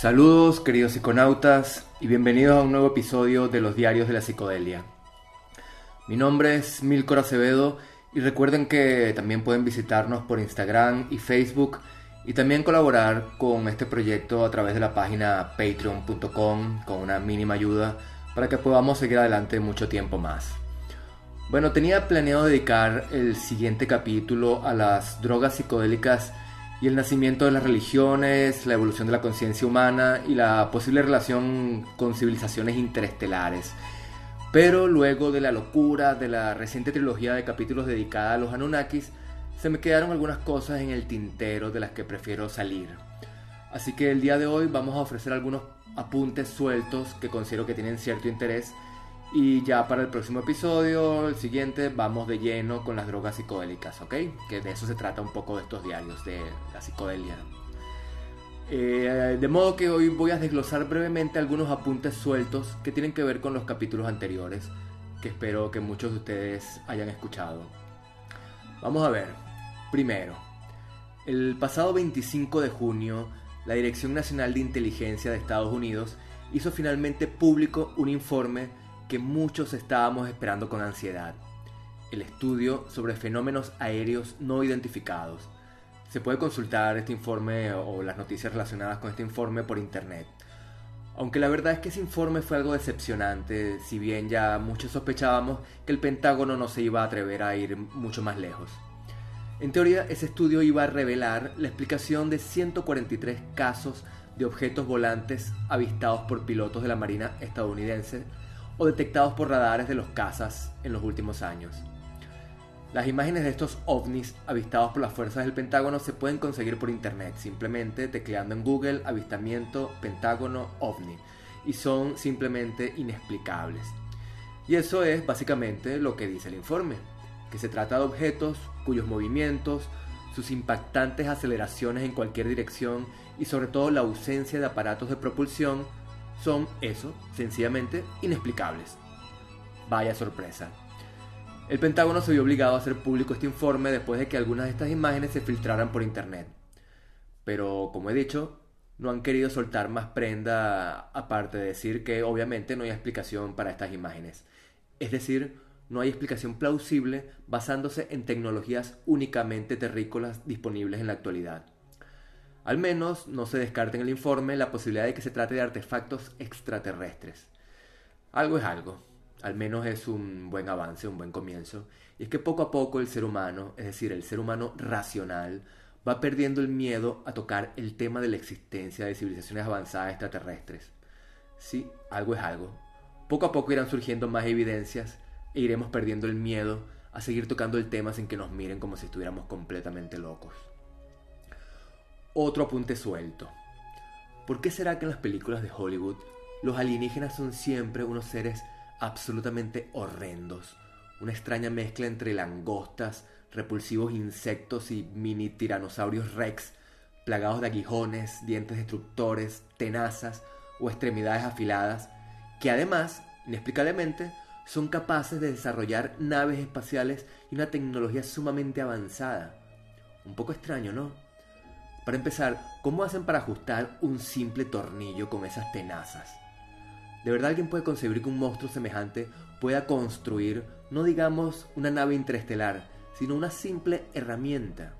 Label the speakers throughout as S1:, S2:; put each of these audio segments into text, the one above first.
S1: Saludos queridos psiconautas y bienvenidos a un nuevo episodio de los Diarios de la Psicodelia. Mi nombre es Milcor Acevedo y recuerden que también pueden visitarnos por Instagram y Facebook y también colaborar con este proyecto a través de la página patreon.com con una mínima ayuda para que podamos seguir adelante mucho tiempo más. Bueno, tenía planeado dedicar el siguiente capítulo a las drogas psicodélicas y el nacimiento de las religiones, la evolución de la conciencia humana y la posible relación con civilizaciones interestelares. Pero luego de la locura de la reciente trilogía de capítulos dedicada a los Anunnakis, se me quedaron algunas cosas en el tintero de las que prefiero salir. Así que el día de hoy vamos a ofrecer algunos apuntes sueltos que considero que tienen cierto interés y ya para el próximo episodio, el siguiente, vamos de lleno con las drogas psicodélicas, ¿ok? Que de eso se trata un poco de estos diarios, de la psicodelia. Eh, de modo que hoy voy a desglosar brevemente algunos apuntes sueltos que tienen que ver con los capítulos anteriores, que espero que muchos de ustedes hayan escuchado. Vamos a ver. Primero, el pasado 25 de junio, la Dirección Nacional de Inteligencia de Estados Unidos hizo finalmente público un informe que muchos estábamos esperando con ansiedad. El estudio sobre fenómenos aéreos no identificados. Se puede consultar este informe o las noticias relacionadas con este informe por internet. Aunque la verdad es que ese informe fue algo decepcionante, si bien ya muchos sospechábamos que el Pentágono no se iba a atrever a ir mucho más lejos. En teoría, ese estudio iba a revelar la explicación de 143 casos de objetos volantes avistados por pilotos de la Marina estadounidense o detectados por radares de los cazas en los últimos años. Las imágenes de estos ovnis avistados por las fuerzas del Pentágono se pueden conseguir por internet, simplemente tecleando en Google avistamiento Pentágono ovni, y son simplemente inexplicables. Y eso es básicamente lo que dice el informe, que se trata de objetos cuyos movimientos, sus impactantes aceleraciones en cualquier dirección y sobre todo la ausencia de aparatos de propulsión son, eso, sencillamente inexplicables. Vaya sorpresa. El Pentágono se vio obligado a hacer público este informe después de que algunas de estas imágenes se filtraran por Internet. Pero, como he dicho, no han querido soltar más prenda aparte de decir que obviamente no hay explicación para estas imágenes. Es decir, no hay explicación plausible basándose en tecnologías únicamente terrícolas disponibles en la actualidad. Al menos no se descarta en el informe la posibilidad de que se trate de artefactos extraterrestres. Algo es algo, al menos es un buen avance, un buen comienzo, y es que poco a poco el ser humano, es decir, el ser humano racional, va perdiendo el miedo a tocar el tema de la existencia de civilizaciones avanzadas extraterrestres. Sí, algo es algo. Poco a poco irán surgiendo más evidencias e iremos perdiendo el miedo a seguir tocando el tema sin que nos miren como si estuviéramos completamente locos. Otro apunte suelto. ¿Por qué será que en las películas de Hollywood los alienígenas son siempre unos seres absolutamente horrendos? Una extraña mezcla entre langostas, repulsivos insectos y mini tiranosaurios rex, plagados de aguijones, dientes destructores, tenazas o extremidades afiladas, que además, inexplicablemente, son capaces de desarrollar naves espaciales y una tecnología sumamente avanzada. Un poco extraño, ¿no? Para empezar, ¿cómo hacen para ajustar un simple tornillo con esas tenazas? ¿De verdad alguien puede concebir que un monstruo semejante pueda construir, no digamos una nave interestelar, sino una simple herramienta?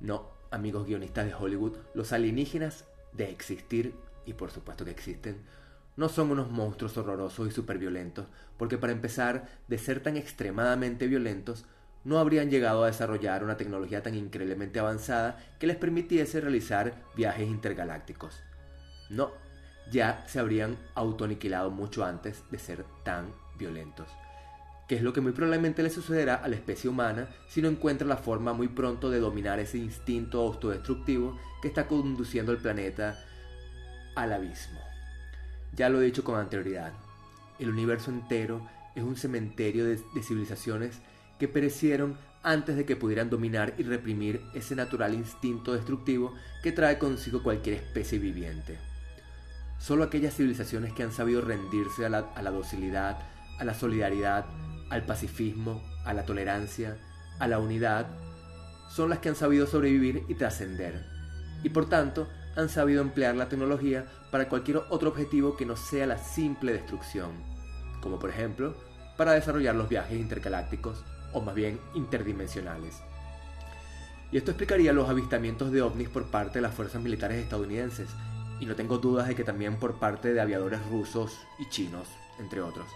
S1: No, amigos guionistas de Hollywood, los alienígenas de existir, y por supuesto que existen, no son unos monstruos horrorosos y superviolentos, porque para empezar, de ser tan extremadamente violentos, no habrían llegado a desarrollar una tecnología tan increíblemente avanzada que les permitiese realizar viajes intergalácticos. No, ya se habrían autoaniquilado mucho antes de ser tan violentos. Que es lo que muy probablemente le sucederá a la especie humana si no encuentra la forma muy pronto de dominar ese instinto autodestructivo que está conduciendo al planeta al abismo. Ya lo he dicho con anterioridad, el universo entero es un cementerio de civilizaciones que perecieron antes de que pudieran dominar y reprimir ese natural instinto destructivo que trae consigo cualquier especie viviente. Solo aquellas civilizaciones que han sabido rendirse a la, a la docilidad, a la solidaridad, al pacifismo, a la tolerancia, a la unidad, son las que han sabido sobrevivir y trascender, y por tanto han sabido emplear la tecnología para cualquier otro objetivo que no sea la simple destrucción, como por ejemplo para desarrollar los viajes intergalácticos o más bien interdimensionales. Y esto explicaría los avistamientos de ovnis por parte de las fuerzas militares estadounidenses, y no tengo dudas de que también por parte de aviadores rusos y chinos, entre otros.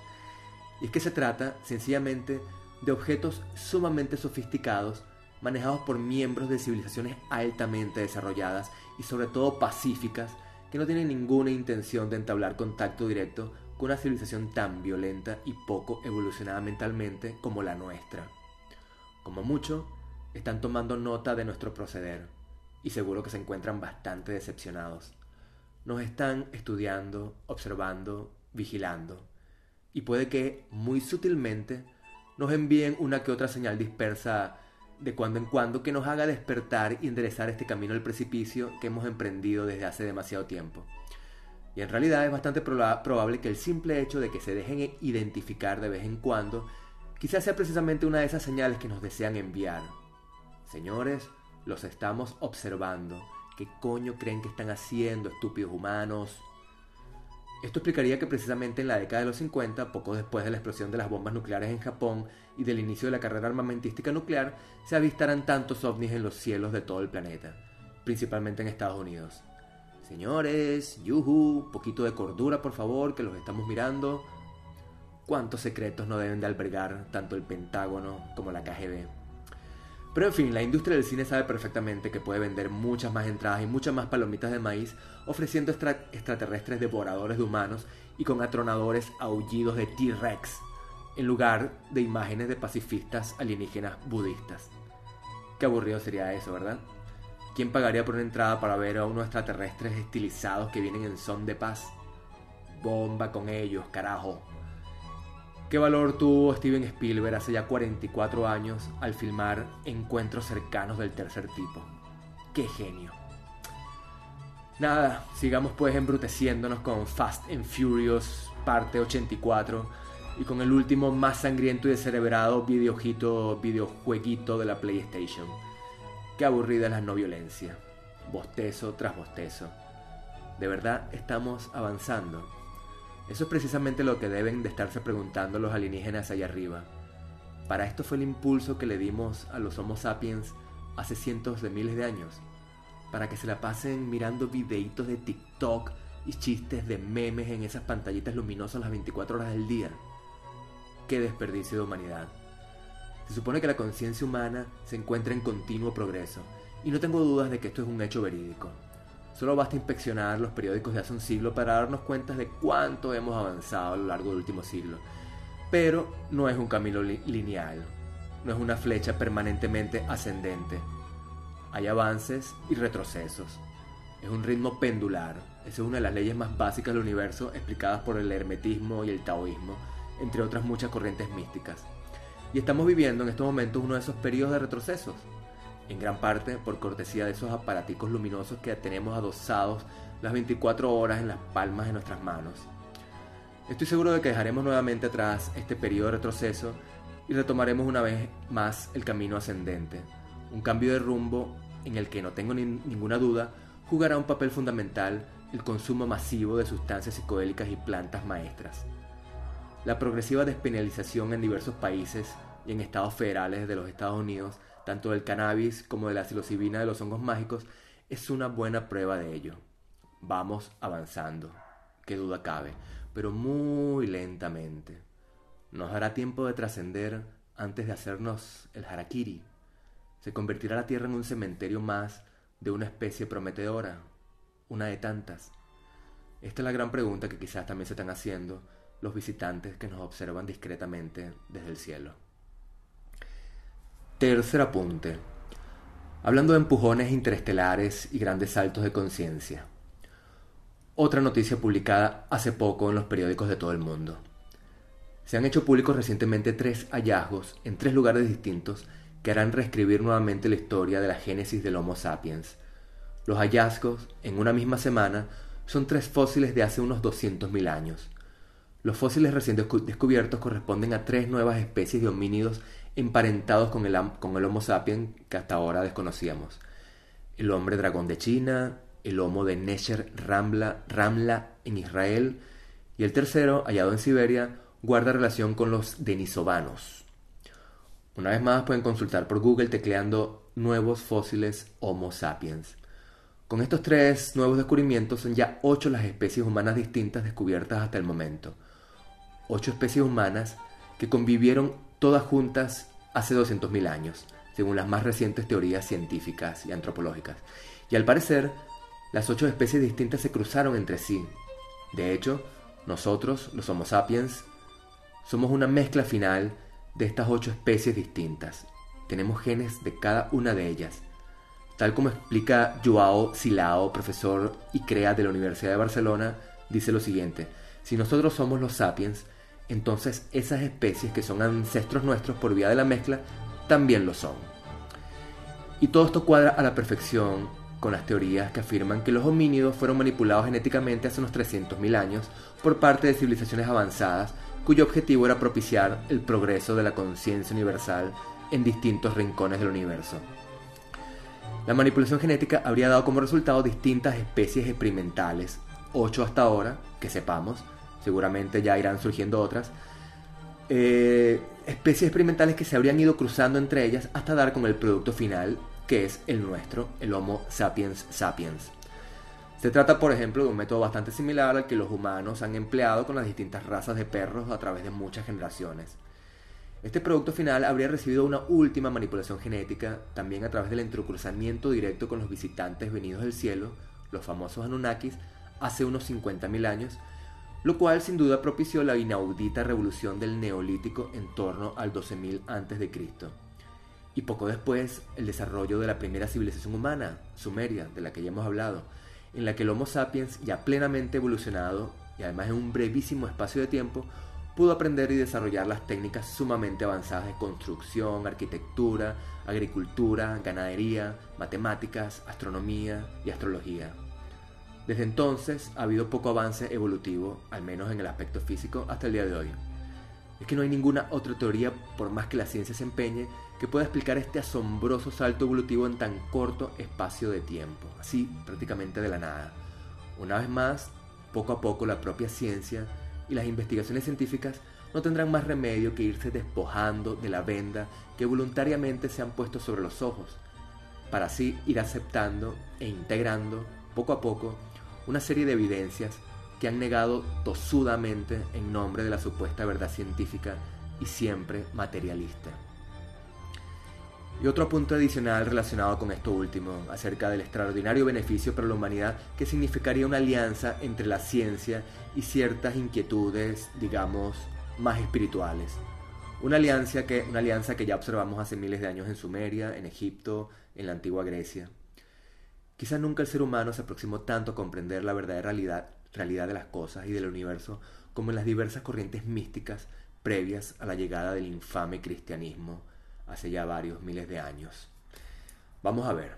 S1: Y es que se trata sencillamente de objetos sumamente sofisticados manejados por miembros de civilizaciones altamente desarrolladas y sobre todo pacíficas que no tienen ninguna intención de entablar contacto directo con una civilización tan violenta y poco evolucionada mentalmente como la nuestra. Como mucho, están tomando nota de nuestro proceder y seguro que se encuentran bastante decepcionados. Nos están estudiando, observando, vigilando y puede que muy sutilmente nos envíen una que otra señal dispersa de cuando en cuando que nos haga despertar y enderezar este camino al precipicio que hemos emprendido desde hace demasiado tiempo. Y en realidad es bastante probable que el simple hecho de que se dejen identificar de vez en cuando quizás sea precisamente una de esas señales que nos desean enviar. Señores, los estamos observando. ¿Qué coño creen que están haciendo, estúpidos humanos? Esto explicaría que precisamente en la década de los 50, poco después de la explosión de las bombas nucleares en Japón y del inicio de la carrera armamentística nuclear, se avistaran tantos ovnis en los cielos de todo el planeta, principalmente en Estados Unidos. Señores, yuhu, poquito de cordura por favor, que los estamos mirando. ¿Cuántos secretos no deben de albergar tanto el Pentágono como la KGB? Pero en fin, la industria del cine sabe perfectamente que puede vender muchas más entradas y muchas más palomitas de maíz ofreciendo extraterrestres devoradores de humanos y con atronadores aullidos de T-Rex, en lugar de imágenes de pacifistas alienígenas budistas. Qué aburrido sería eso, ¿verdad? ¿Quién pagaría por una entrada para ver a unos extraterrestres estilizados que vienen en son de paz? Bomba con ellos, carajo. ¿Qué valor tuvo Steven Spielberg hace ya 44 años al filmar Encuentros cercanos del tercer tipo? ¡Qué genio! Nada, sigamos pues embruteciéndonos con Fast and Furious parte 84 y con el último más sangriento y descerebrado videojito, videojueguito de la PlayStation. Qué aburrida la no violencia. Bostezo tras bostezo. De verdad estamos avanzando. Eso es precisamente lo que deben de estarse preguntando los alienígenas allá arriba. Para esto fue el impulso que le dimos a los Homo sapiens hace cientos de miles de años. Para que se la pasen mirando videitos de TikTok y chistes de memes en esas pantallitas luminosas las 24 horas del día. Qué desperdicio de humanidad. Se supone que la conciencia humana se encuentra en continuo progreso, y no tengo dudas de que esto es un hecho verídico. Solo basta inspeccionar los periódicos de hace un siglo para darnos cuenta de cuánto hemos avanzado a lo largo del último siglo. Pero no es un camino lineal, no es una flecha permanentemente ascendente. Hay avances y retrocesos. Es un ritmo pendular. Esa es una de las leyes más básicas del universo explicadas por el hermetismo y el taoísmo, entre otras muchas corrientes místicas. Y estamos viviendo en estos momentos uno de esos periodos de retrocesos en gran parte por cortesía de esos aparaticos luminosos que tenemos adosados las 24 horas en las palmas de nuestras manos. Estoy seguro de que dejaremos nuevamente atrás este periodo de retroceso y retomaremos una vez más el camino ascendente, un cambio de rumbo en el que no tengo ninguna duda jugará un papel fundamental el consumo masivo de sustancias psicodélicas y plantas maestras. La progresiva despenalización en diversos países y en estados federales de los Estados Unidos tanto del cannabis como de la psilocibina de los hongos mágicos, es una buena prueba de ello. Vamos avanzando, qué duda cabe, pero muy lentamente. Nos dará tiempo de trascender antes de hacernos el harakiri. Se convertirá la Tierra en un cementerio más de una especie prometedora, una de tantas. Esta es la gran pregunta que quizás también se están haciendo los visitantes que nos observan discretamente desde el cielo. Tercer apunte. Hablando de empujones interestelares y grandes saltos de conciencia. Otra noticia publicada hace poco en los periódicos de todo el mundo. Se han hecho públicos recientemente tres hallazgos en tres lugares distintos que harán reescribir nuevamente la historia de la génesis del Homo sapiens. Los hallazgos, en una misma semana, son tres fósiles de hace unos 200.000 años. Los fósiles recién descubiertos corresponden a tres nuevas especies de homínidos emparentados con el, Homo sapiens que hasta ahora desconocíamos. El hombre dragón de China, el Homo de Nesher Ramla, Ramla en Israel, y el tercero, hallado en Siberia, guarda relación con los denisovanos. Una vez más pueden consultar por Google tecleando nuevos fósiles Homo sapiens. Con estos tres nuevos descubrimientos son ya ocho las especies humanas distintas descubiertas hasta el momento. Ocho especies humanas que convivieron todas juntas hace 200.000 años, según las más recientes teorías científicas y antropológicas. Y al parecer, las ocho especies distintas se cruzaron entre sí. De hecho, nosotros, los Homo sapiens, somos una mezcla final de estas ocho especies distintas. Tenemos genes de cada una de ellas. Tal como explica Joao Silao, profesor y crea de la Universidad de Barcelona, dice lo siguiente, si nosotros somos los sapiens, entonces esas especies que son ancestros nuestros por vía de la mezcla, también lo son. Y todo esto cuadra a la perfección con las teorías que afirman que los homínidos fueron manipulados genéticamente hace unos 300.000 años por parte de civilizaciones avanzadas cuyo objetivo era propiciar el progreso de la conciencia universal en distintos rincones del universo. La manipulación genética habría dado como resultado distintas especies experimentales, ocho hasta ahora, que sepamos, seguramente ya irán surgiendo otras, eh, especies experimentales que se habrían ido cruzando entre ellas hasta dar con el producto final, que es el nuestro, el Homo sapiens sapiens. Se trata, por ejemplo, de un método bastante similar al que los humanos han empleado con las distintas razas de perros a través de muchas generaciones. Este producto final habría recibido una última manipulación genética, también a través del entrecruzamiento directo con los visitantes venidos del cielo, los famosos Anunnakis, hace unos 50.000 años, lo cual sin duda propició la inaudita revolución del neolítico en torno al 12.000 a.C. Y poco después, el desarrollo de la primera civilización humana, Sumeria, de la que ya hemos hablado, en la que el Homo sapiens, ya plenamente evolucionado y además en un brevísimo espacio de tiempo, pudo aprender y desarrollar las técnicas sumamente avanzadas de construcción, arquitectura, agricultura, ganadería, matemáticas, astronomía y astrología. Desde entonces ha habido poco avance evolutivo, al menos en el aspecto físico, hasta el día de hoy. Es que no hay ninguna otra teoría, por más que la ciencia se empeñe, que pueda explicar este asombroso salto evolutivo en tan corto espacio de tiempo, así prácticamente de la nada. Una vez más, poco a poco la propia ciencia y las investigaciones científicas no tendrán más remedio que irse despojando de la venda que voluntariamente se han puesto sobre los ojos, para así ir aceptando e integrando poco a poco una serie de evidencias que han negado tosudamente en nombre de la supuesta verdad científica y siempre materialista. Y otro punto adicional relacionado con esto último, acerca del extraordinario beneficio para la humanidad que significaría una alianza entre la ciencia y ciertas inquietudes, digamos, más espirituales. Una alianza que, una alianza que ya observamos hace miles de años en Sumeria, en Egipto, en la antigua Grecia. Quizá nunca el ser humano se aproximó tanto a comprender la verdadera realidad, realidad de las cosas y del universo como en las diversas corrientes místicas previas a la llegada del infame cristianismo hace ya varios miles de años. Vamos a ver.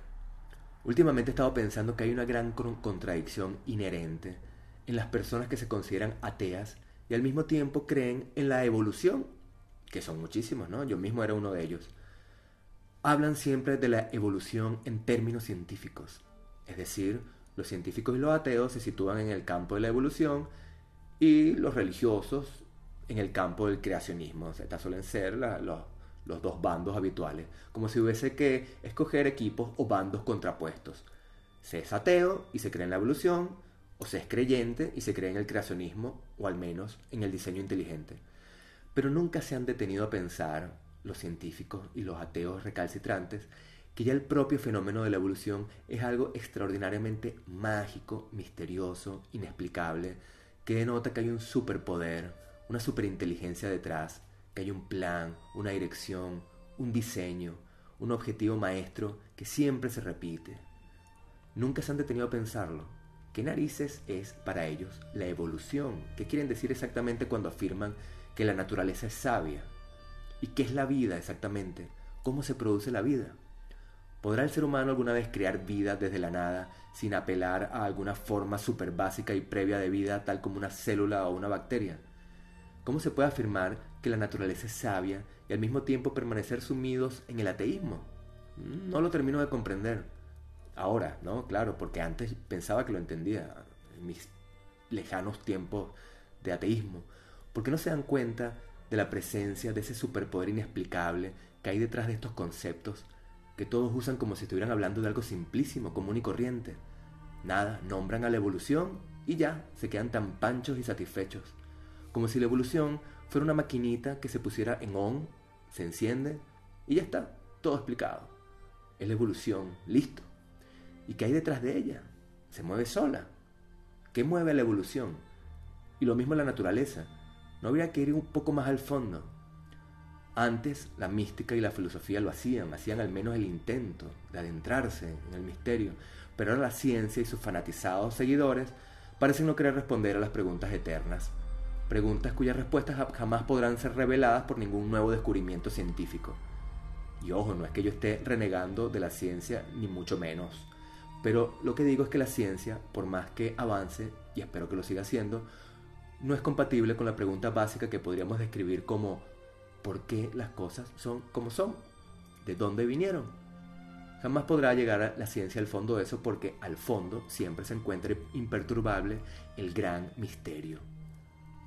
S1: Últimamente he estado pensando que hay una gran contradicción inherente en las personas que se consideran ateas y al mismo tiempo creen en la evolución, que son muchísimos, ¿no? Yo mismo era uno de ellos. Hablan siempre de la evolución en términos científicos, es decir, los científicos y los ateos se sitúan en el campo de la evolución y los religiosos en el campo del creacionismo. O sea, estas suelen ser los, los dos bandos habituales, como si hubiese que escoger equipos o bandos contrapuestos. Se es ateo y se cree en la evolución, o se es creyente y se cree en el creacionismo, o al menos en el diseño inteligente. Pero nunca se han detenido a pensar, los científicos y los ateos recalcitrantes, que ya el propio fenómeno de la evolución es algo extraordinariamente mágico, misterioso, inexplicable, que denota que hay un superpoder, una superinteligencia detrás, que hay un plan, una dirección, un diseño, un objetivo maestro que siempre se repite. Nunca se han detenido a pensarlo. ¿Qué narices es para ellos la evolución? ¿Qué quieren decir exactamente cuando afirman que la naturaleza es sabia? ¿Y qué es la vida exactamente? ¿Cómo se produce la vida? ¿Podrá el ser humano alguna vez crear vida desde la nada sin apelar a alguna forma super básica y previa de vida tal como una célula o una bacteria? ¿Cómo se puede afirmar que la naturaleza es sabia y al mismo tiempo permanecer sumidos en el ateísmo? No lo termino de comprender. Ahora, ¿no? Claro, porque antes pensaba que lo entendía, en mis lejanos tiempos de ateísmo. ¿Por qué no se dan cuenta de la presencia de ese superpoder inexplicable que hay detrás de estos conceptos que todos usan como si estuvieran hablando de algo simplísimo, común y corriente? Nada, nombran a la evolución y ya, se quedan tan panchos y satisfechos. Como si la evolución fuera una maquinita que se pusiera en on, se enciende y ya está, todo explicado. Es la evolución, listo. ¿Y qué hay detrás de ella? Se mueve sola. ¿Qué mueve la evolución? Y lo mismo la naturaleza. No habría que ir un poco más al fondo. Antes la mística y la filosofía lo hacían, hacían al menos el intento de adentrarse en el misterio, pero ahora la ciencia y sus fanatizados seguidores parecen no querer responder a las preguntas eternas, preguntas cuyas respuestas jamás podrán ser reveladas por ningún nuevo descubrimiento científico. Y ojo, no es que yo esté renegando de la ciencia, ni mucho menos. Pero lo que digo es que la ciencia, por más que avance, y espero que lo siga haciendo, no es compatible con la pregunta básica que podríamos describir como ¿por qué las cosas son como son? ¿De dónde vinieron? Jamás podrá llegar la ciencia al fondo de eso porque al fondo siempre se encuentra imperturbable el gran misterio.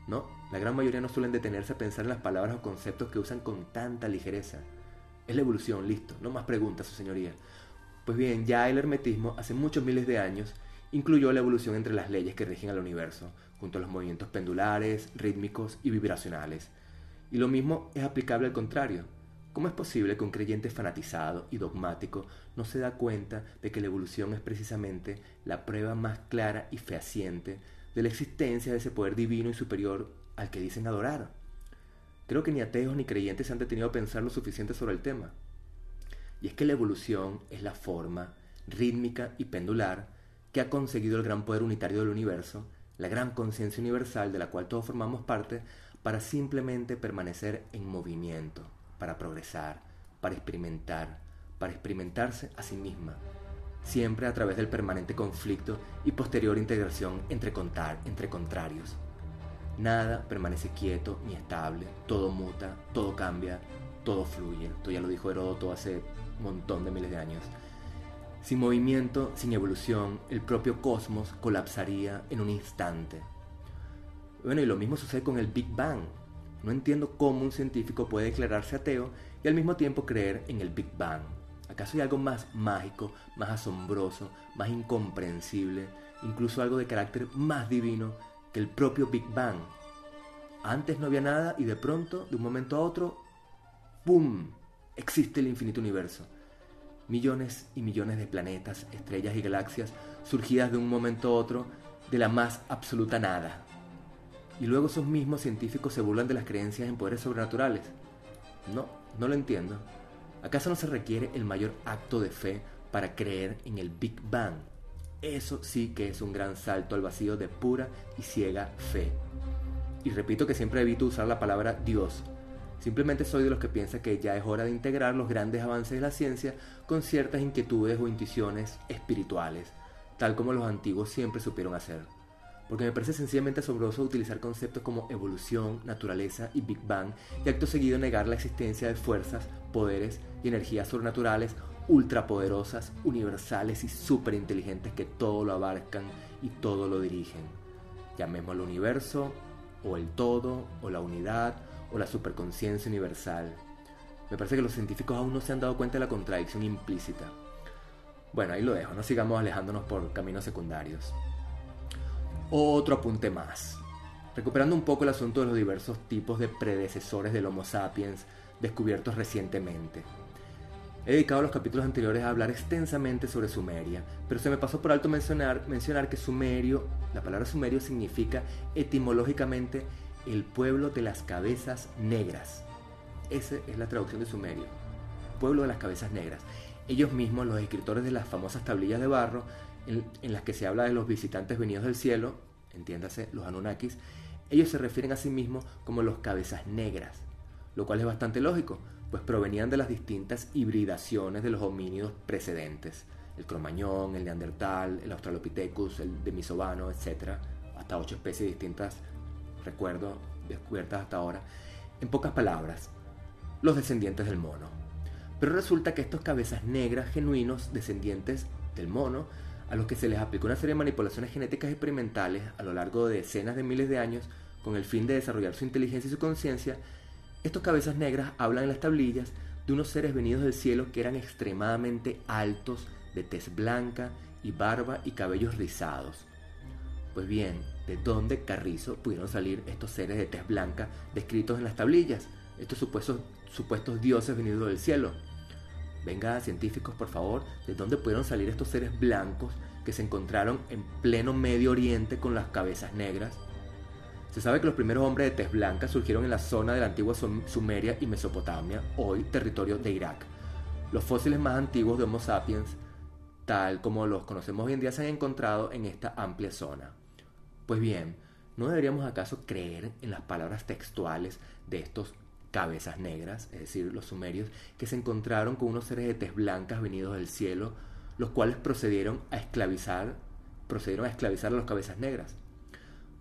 S1: ¿No? La gran mayoría no suelen detenerse a pensar en las palabras o conceptos que usan con tanta ligereza. Es la evolución, listo, no más preguntas, su señoría. Pues bien, ya el hermetismo, hace muchos miles de años, incluyó la evolución entre las leyes que rigen al universo, junto a los movimientos pendulares, rítmicos y vibracionales. Y lo mismo es aplicable al contrario. ¿Cómo es posible que un creyente fanatizado y dogmático no se da cuenta de que la evolución es precisamente la prueba más clara y fehaciente de la existencia de ese poder divino y superior al que dicen adorar? Creo que ni ateos ni creyentes se han detenido a pensar lo suficiente sobre el tema. Y es que la evolución es la forma rítmica y pendular que ha conseguido el gran poder unitario del universo, la gran conciencia universal de la cual todos formamos parte, para simplemente permanecer en movimiento, para progresar, para experimentar, para experimentarse a sí misma, siempre a través del permanente conflicto y posterior integración entre, contar, entre contrarios. Nada permanece quieto ni estable, todo muta, todo cambia, todo fluye. Esto ya lo dijo Heródoto hace un montón de miles de años. Sin movimiento, sin evolución, el propio cosmos colapsaría en un instante. Bueno, y lo mismo sucede con el Big Bang. No entiendo cómo un científico puede declararse ateo y al mismo tiempo creer en el Big Bang. ¿Acaso hay algo más mágico, más asombroso, más incomprensible, incluso algo de carácter más divino que el propio Big Bang? Antes no había nada y de pronto, de un momento a otro, ¡pum! existe el infinito universo. Millones y millones de planetas, estrellas y galaxias surgidas de un momento a otro de la más absoluta nada. Y luego esos mismos científicos se burlan de las creencias en poderes sobrenaturales. No, no lo entiendo. ¿Acaso no se requiere el mayor acto de fe para creer en el Big Bang? Eso sí que es un gran salto al vacío de pura y ciega fe. Y repito que siempre evito usar la palabra Dios, Simplemente soy de los que piensa que ya es hora de integrar los grandes avances de la ciencia con ciertas inquietudes o intuiciones espirituales, tal como los antiguos siempre supieron hacer. Porque me parece sencillamente asombroso utilizar conceptos como evolución, naturaleza y Big Bang y acto seguido negar la existencia de fuerzas, poderes y energías sobrenaturales ultrapoderosas, universales y superinteligentes que todo lo abarcan y todo lo dirigen. Llamémoslo universo, o el todo, o la unidad, o la superconciencia universal. Me parece que los científicos aún no se han dado cuenta de la contradicción implícita. Bueno, ahí lo dejo, no sigamos alejándonos por caminos secundarios. Otro apunte más. Recuperando un poco el asunto de los diversos tipos de predecesores del Homo sapiens descubiertos recientemente. He dedicado los capítulos anteriores a hablar extensamente sobre Sumeria, pero se me pasó por alto mencionar, mencionar que Sumerio, la palabra Sumerio significa etimológicamente el pueblo de las cabezas negras. Esa es la traducción de Sumerio. Pueblo de las cabezas negras. Ellos mismos, los escritores de las famosas tablillas de barro, en, las que se habla de los visitantes venidos del cielo, entiéndase, los Anunnakis, ellos se refieren a sí mismos como los cabezas negras, lo cual es bastante lógico, pues provenían de las distintas hibridaciones de los homínidos precedentes, el cromañón, el neandertal, el australopithecus, el denisovano, etc., hasta ocho especies distintas recuerdo, descubiertas hasta ahora, en pocas palabras, los descendientes del mono. Pero resulta que estos cabezas negras genuinos, descendientes del mono, a los que se les aplicó una serie de manipulaciones genéticas experimentales a lo largo de decenas de miles de años con el fin de desarrollar su inteligencia y su conciencia, estos cabezas negras hablan en las tablillas de unos seres venidos del cielo que eran extremadamente altos, de tez blanca y barba y cabellos rizados. Pues bien, ¿de dónde carrizo pudieron salir estos seres de tez blanca descritos en las tablillas? Estos supuestos, supuestos dioses venidos del cielo. Venga, científicos, por favor, ¿de dónde pudieron salir estos seres blancos que se encontraron en pleno Medio Oriente con las cabezas negras? Se sabe que los primeros hombres de tez blanca surgieron en la zona de la antigua Sumeria y Mesopotamia, hoy territorio de Irak. Los fósiles más antiguos de Homo sapiens, tal como los conocemos hoy en día, se han encontrado en esta amplia zona. Pues bien, ¿no deberíamos acaso creer en las palabras textuales de estos cabezas negras, es decir, los sumerios, que se encontraron con unos seres de tez blancas venidos del cielo, los cuales procedieron a esclavizar, procedieron a esclavizar a los cabezas negras?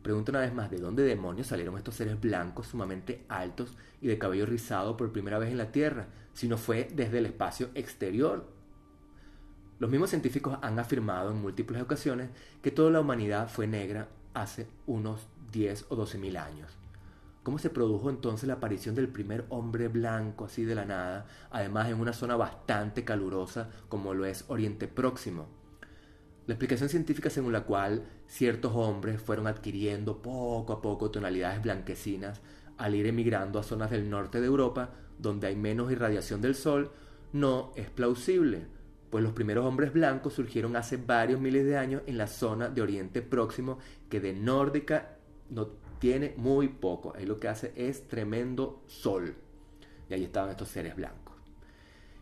S1: Pregunto una vez más, ¿de dónde demonios salieron estos seres blancos sumamente altos y de cabello rizado por primera vez en la Tierra, si no fue desde el espacio exterior? Los mismos científicos han afirmado en múltiples ocasiones que toda la humanidad fue negra hace unos 10 o 12 mil años. ¿Cómo se produjo entonces la aparición del primer hombre blanco así de la nada, además en una zona bastante calurosa como lo es Oriente Próximo? La explicación científica según la cual ciertos hombres fueron adquiriendo poco a poco tonalidades blanquecinas al ir emigrando a zonas del norte de Europa donde hay menos irradiación del sol no es plausible, pues los primeros hombres blancos surgieron hace varios miles de años en la zona de Oriente Próximo que de nórdica tiene muy poco, ahí lo que hace es tremendo sol y ahí estaban estos seres blancos.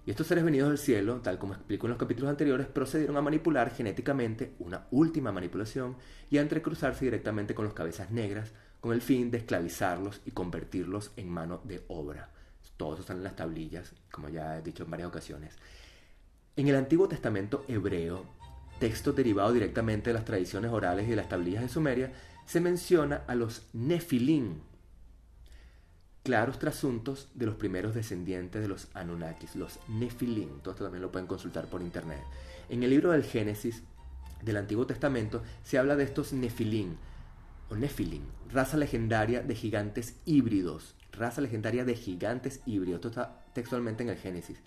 S1: Y estos seres venidos del cielo, tal como explico en los capítulos anteriores, procedieron a manipular genéticamente una última manipulación y a entrecruzarse directamente con los cabezas negras con el fin de esclavizarlos y convertirlos en mano de obra. Todo eso está en las tablillas, como ya he dicho en varias ocasiones. En el Antiguo Testamento hebreo, texto derivado directamente de las tradiciones orales y de las tablillas de Sumeria, se menciona a los Nefilim, claros trasuntos de los primeros descendientes de los Anunnakis, los Nefilim. Todo esto también lo pueden consultar por internet. En el libro del Génesis del Antiguo Testamento se habla de estos Nefilim, o Nefilim, raza legendaria de gigantes híbridos. Raza legendaria de gigantes híbridos. Esto está textualmente en el Génesis.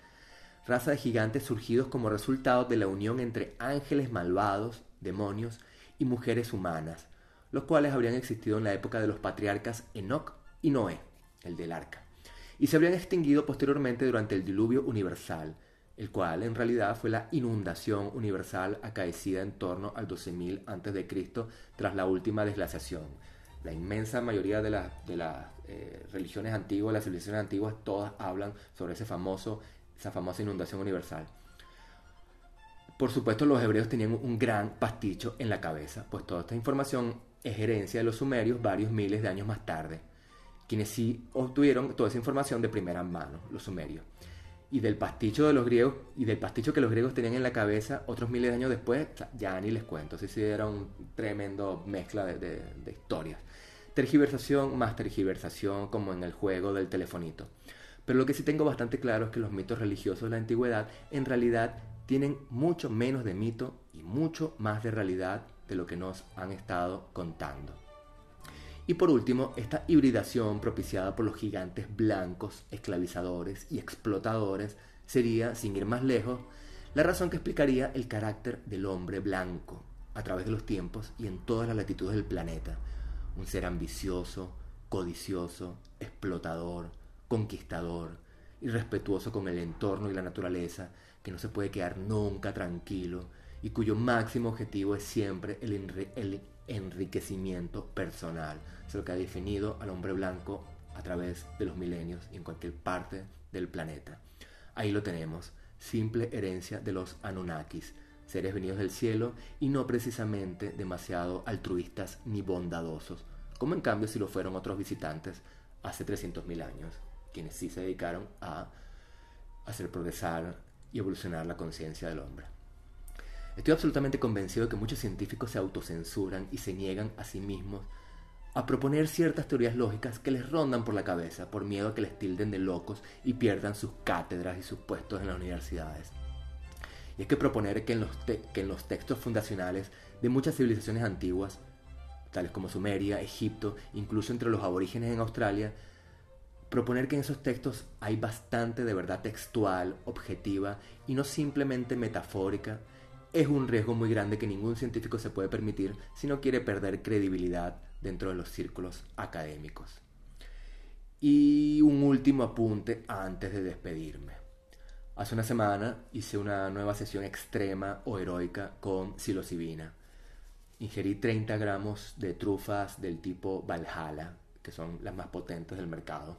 S1: Raza de gigantes surgidos como resultado de la unión entre ángeles malvados, demonios, y mujeres humanas, los cuales habrían existido en la época de los patriarcas Enoch y Noé el del arca, y se habrían extinguido posteriormente durante el diluvio universal, el cual en realidad fue la inundación universal acaecida en torno al 12.000 a.C. tras la última desglaciación. La inmensa mayoría de, de las eh, religiones antiguas, las civilizaciones antiguas, todas hablan sobre ese famoso, esa famosa inundación universal. Por supuesto, los hebreos tenían un gran pasticho en la cabeza, pues toda esta información es herencia de los sumerios varios miles de años más tarde quienes sí obtuvieron toda esa información de primera mano, los sumerios. Y del pasticho de los griegos, y del pasticho que los griegos tenían en la cabeza otros miles de años después, ya ni les cuento, sí, sí, era un tremendo mezcla de, de historias. Tergiversación más tergiversación como en el juego del telefonito. Pero lo que sí tengo bastante claro es que los mitos religiosos de la antigüedad en realidad tienen mucho menos de mito y mucho más de realidad de lo que nos han estado contando. Y por último, esta hibridación propiciada por los gigantes blancos, esclavizadores y explotadores sería, sin ir más lejos, la razón que explicaría el carácter del hombre blanco a través de los tiempos y en todas las latitudes del planeta. Un ser ambicioso, codicioso, explotador, conquistador, irrespetuoso con el entorno y la naturaleza, que no se puede quedar nunca tranquilo y cuyo máximo objetivo es siempre el, enriquecimiento personal. Es lo que ha definido al hombre blanco a través de los milenios y en cualquier parte del planeta. Ahí lo tenemos, simple herencia de los Anunnakis, seres venidos del cielo y no precisamente demasiado altruistas ni bondadosos, como en cambio si lo fueron otros visitantes hace 300.000 años, quienes sí se dedicaron a hacer progresar y evolucionar la conciencia del hombre. Estoy absolutamente convencido de que muchos científicos se autocensuran y se niegan a sí mismos a proponer ciertas teorías lógicas que les rondan por la cabeza por miedo a que les tilden de locos y pierdan sus cátedras y sus puestos en las universidades. Y es que proponer que en, los que en los textos fundacionales de muchas civilizaciones antiguas, tales como Sumeria, Egipto, incluso entre los aborígenes en Australia, proponer que en esos textos hay bastante de verdad textual, objetiva y no simplemente metafórica, es un riesgo muy grande que ningún científico se puede permitir si no quiere perder credibilidad dentro de los círculos académicos. Y un último apunte antes de despedirme. Hace una semana hice una nueva sesión extrema o heroica con psilocibina. Ingerí 30 gramos de trufas del tipo Valhalla, que son las más potentes del mercado,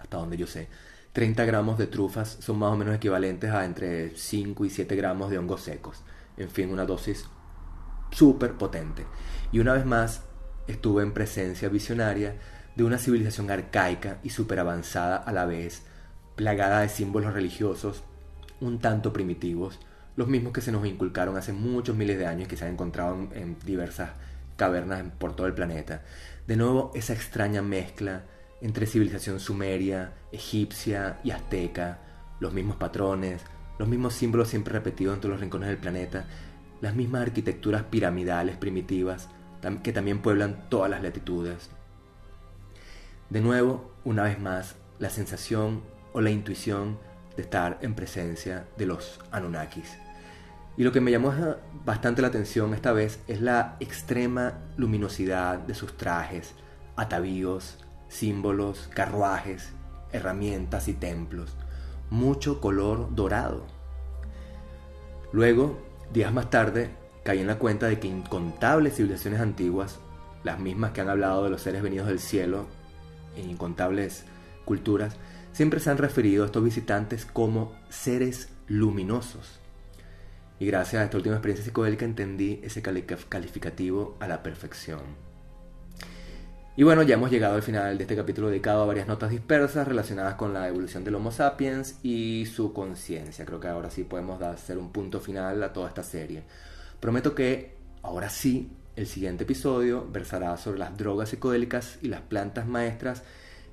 S1: hasta donde yo sé. 30 gramos de trufas son más o menos equivalentes a entre 5 y 7 gramos de hongos secos. En fin, una dosis súper potente. Y una vez más, estuve en presencia visionaria de una civilización arcaica y súper avanzada a la vez, plagada de símbolos religiosos un tanto primitivos, los mismos que se nos inculcaron hace muchos miles de años que se han encontrado en, en diversas cavernas por todo el planeta. De nuevo, esa extraña mezcla entre civilización sumeria, egipcia y azteca, los mismos patrones, los mismos símbolos siempre repetidos en todos los rincones del planeta, las mismas arquitecturas piramidales primitivas que también pueblan todas las latitudes. De nuevo, una vez más, la sensación o la intuición de estar en presencia de los Anunnakis. Y lo que me llamó bastante la atención esta vez es la extrema luminosidad de sus trajes, atavíos, símbolos, carruajes, herramientas y templos, mucho color dorado. Luego, días más tarde, caí en la cuenta de que incontables civilizaciones antiguas, las mismas que han hablado de los seres venidos del cielo en incontables culturas, siempre se han referido a estos visitantes como seres luminosos. Y gracias a esta última experiencia psicodélica entendí ese calificativo a la perfección. Y bueno, ya hemos llegado al final de este capítulo dedicado a varias notas dispersas relacionadas con la evolución del Homo sapiens y su conciencia. Creo que ahora sí podemos hacer un punto final a toda esta serie. Prometo que ahora sí, el siguiente episodio versará sobre las drogas psicodélicas y las plantas maestras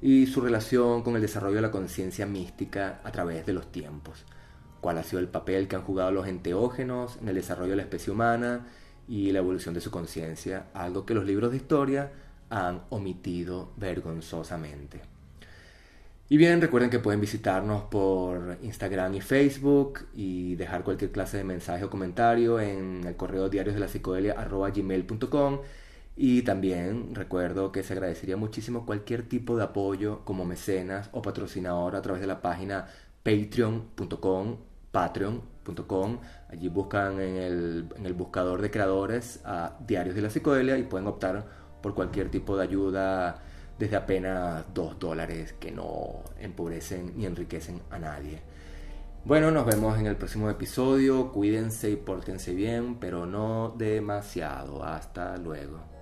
S1: y su relación con el desarrollo de la conciencia mística a través de los tiempos. Cuál ha sido el papel que han jugado los enteógenos en el desarrollo de la especie humana y la evolución de su conciencia, algo que los libros de historia han omitido vergonzosamente. Y bien, recuerden que pueden visitarnos por Instagram y Facebook y dejar cualquier clase de mensaje o comentario en el correo diarios de la psicodelia y también recuerdo que se agradecería muchísimo cualquier tipo de apoyo como mecenas o patrocinador a través de la página patreon.com patreon.com allí buscan en el, en el buscador de creadores a diarios de la psicodelia y pueden optar por cualquier tipo de ayuda desde apenas 2 dólares que no empobrecen ni enriquecen a nadie. Bueno, nos vemos en el próximo episodio. Cuídense y pórtense bien, pero no demasiado. Hasta luego.